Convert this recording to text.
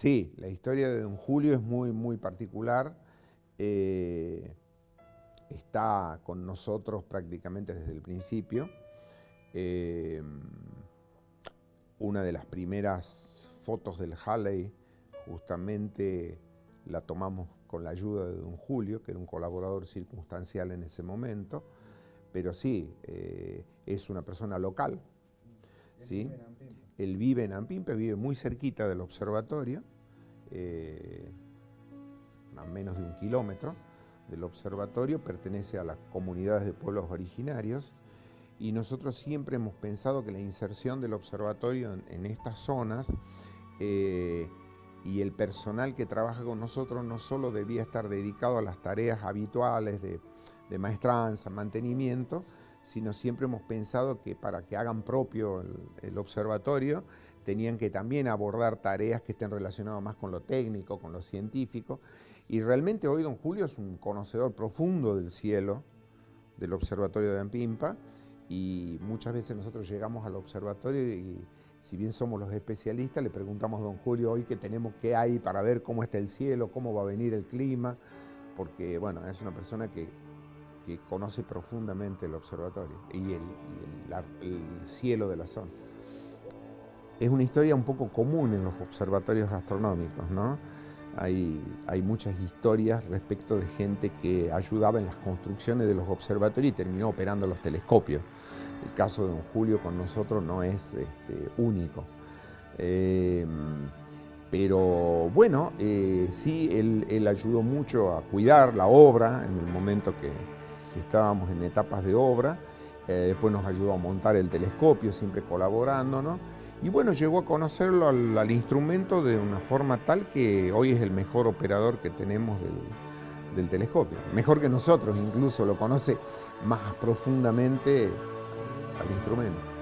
Sí, la historia de don Julio es muy, muy particular. Eh, está con nosotros prácticamente desde el principio. Eh, una de las primeras fotos del Halley justamente la tomamos con la ayuda de don Julio, que era un colaborador circunstancial en ese momento, pero sí, eh, es una persona local. ¿Sí? Él vive en Ampimpe, vive muy cerquita del observatorio, eh, a menos de un kilómetro del observatorio, pertenece a las comunidades de pueblos originarios y nosotros siempre hemos pensado que la inserción del observatorio en, estas zonas eh, y el personal que trabaja con nosotros no solo debía estar dedicado a las tareas habituales de, maestranza, mantenimiento, sino siempre hemos pensado que para que hagan propio el, observatorio tenían que también abordar tareas que estén relacionadas más con lo técnico, con lo científico. Y realmente hoy don Julio es un conocedor profundo del cielo, del observatorio de Ampimpa, y muchas veces nosotros llegamos al observatorio y si bien somos los especialistas, le preguntamos a don Julio hoy qué tenemos, qué hay para ver cómo está el cielo, cómo va a venir el clima, porque bueno, es una persona que, conoce profundamente el observatorio y, el, cielo de la zona. Es una historia un poco común en los observatorios astronómicos, ¿no? Hay, hay, muchas historias respecto de gente que ayudaba en las construcciones de los observatorios y terminó operando los telescopios. El caso de don Julio con nosotros no es este, único. Em, pero bueno, eh, sí, él, ayudó mucho a cuidar la obra en el momento que, estábamos en etapas de obra. Eh, después nos ayudó a montar el telescopio, siempre colaborándonos. Y bueno, llegó a conocerlo al, instrumento de una forma tal que hoy es el mejor operador que tenemos del telescopio. Mejor que nosotros, incluso lo conoce más profundamente al instrumento.